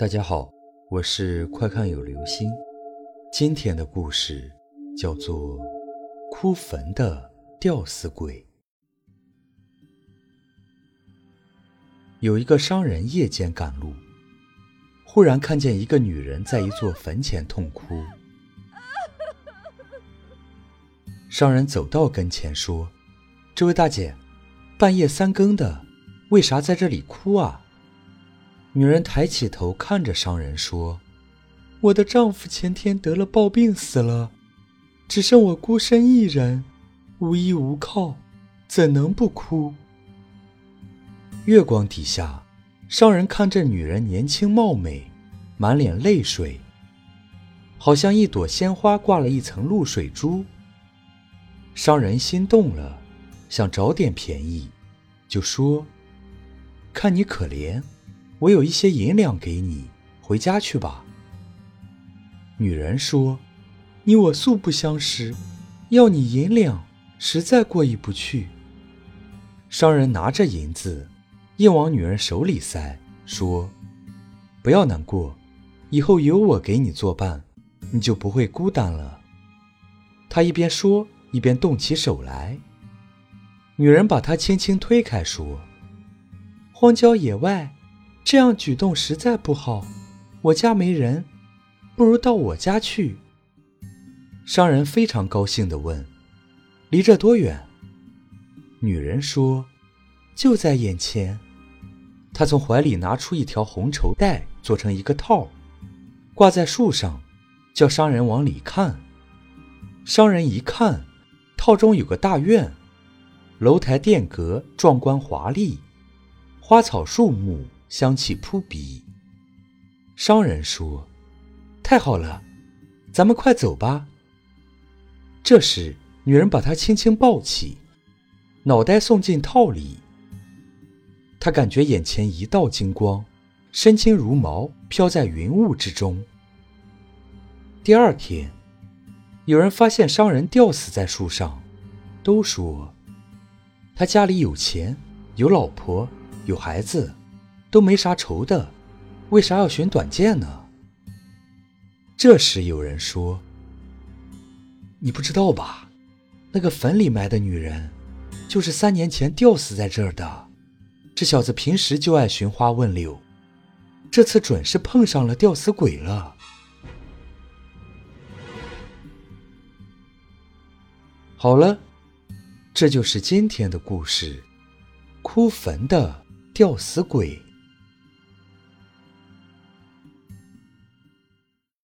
大家好，我是快看有流星。今天的故事叫做《哭坟的吊死鬼》。有一个商人夜间赶路，忽然看见一个女人在一座坟前痛哭。商人走到跟前说：“这位大姐，半夜三更的，为啥在这里哭啊？”女人抬起头看着商人说：“我的丈夫前天得了暴病死了，只剩我孤身一人，无依无靠，怎能不哭？”月光底下，商人看着女人年轻貌美，满脸泪水，好像一朵鲜花挂了一层露水珠。商人心动了，想找点便宜，就说：“看你可怜。”我有一些银两给你，回家去吧。女人说：“你我素不相识，要你银两，实在过意不去。”商人拿着银子，硬往女人手里塞，说：“不要难过，以后有我给你作伴，你就不会孤单了。”他一边说，一边动起手来。女人把他轻轻推开，说：“荒郊野外。”这样举动实在不好，我家没人，不如到我家去。商人非常高兴地问：“离这多远？”女人说：“就在眼前。”她从怀里拿出一条红绸带，做成一个套，挂在树上，叫商人往里看。商人一看，套中有个大院，楼台殿阁壮观华丽，花草树木。香气扑鼻。商人说：“太好了，咱们快走吧。”这时，女人把他轻轻抱起，脑袋送进套里。他感觉眼前一道金光，身轻如毛，飘在云雾之中。第二天，有人发现商人吊死在树上，都说他家里有钱，有老婆，有孩子。都没啥仇的，为啥要寻短见呢？这时有人说：“你不知道吧？那个坟里埋的女人，就是三年前吊死在这儿的。这小子平时就爱寻花问柳，这次准是碰上了吊死鬼了。”好了，这就是今天的故事——哭坟的吊死鬼。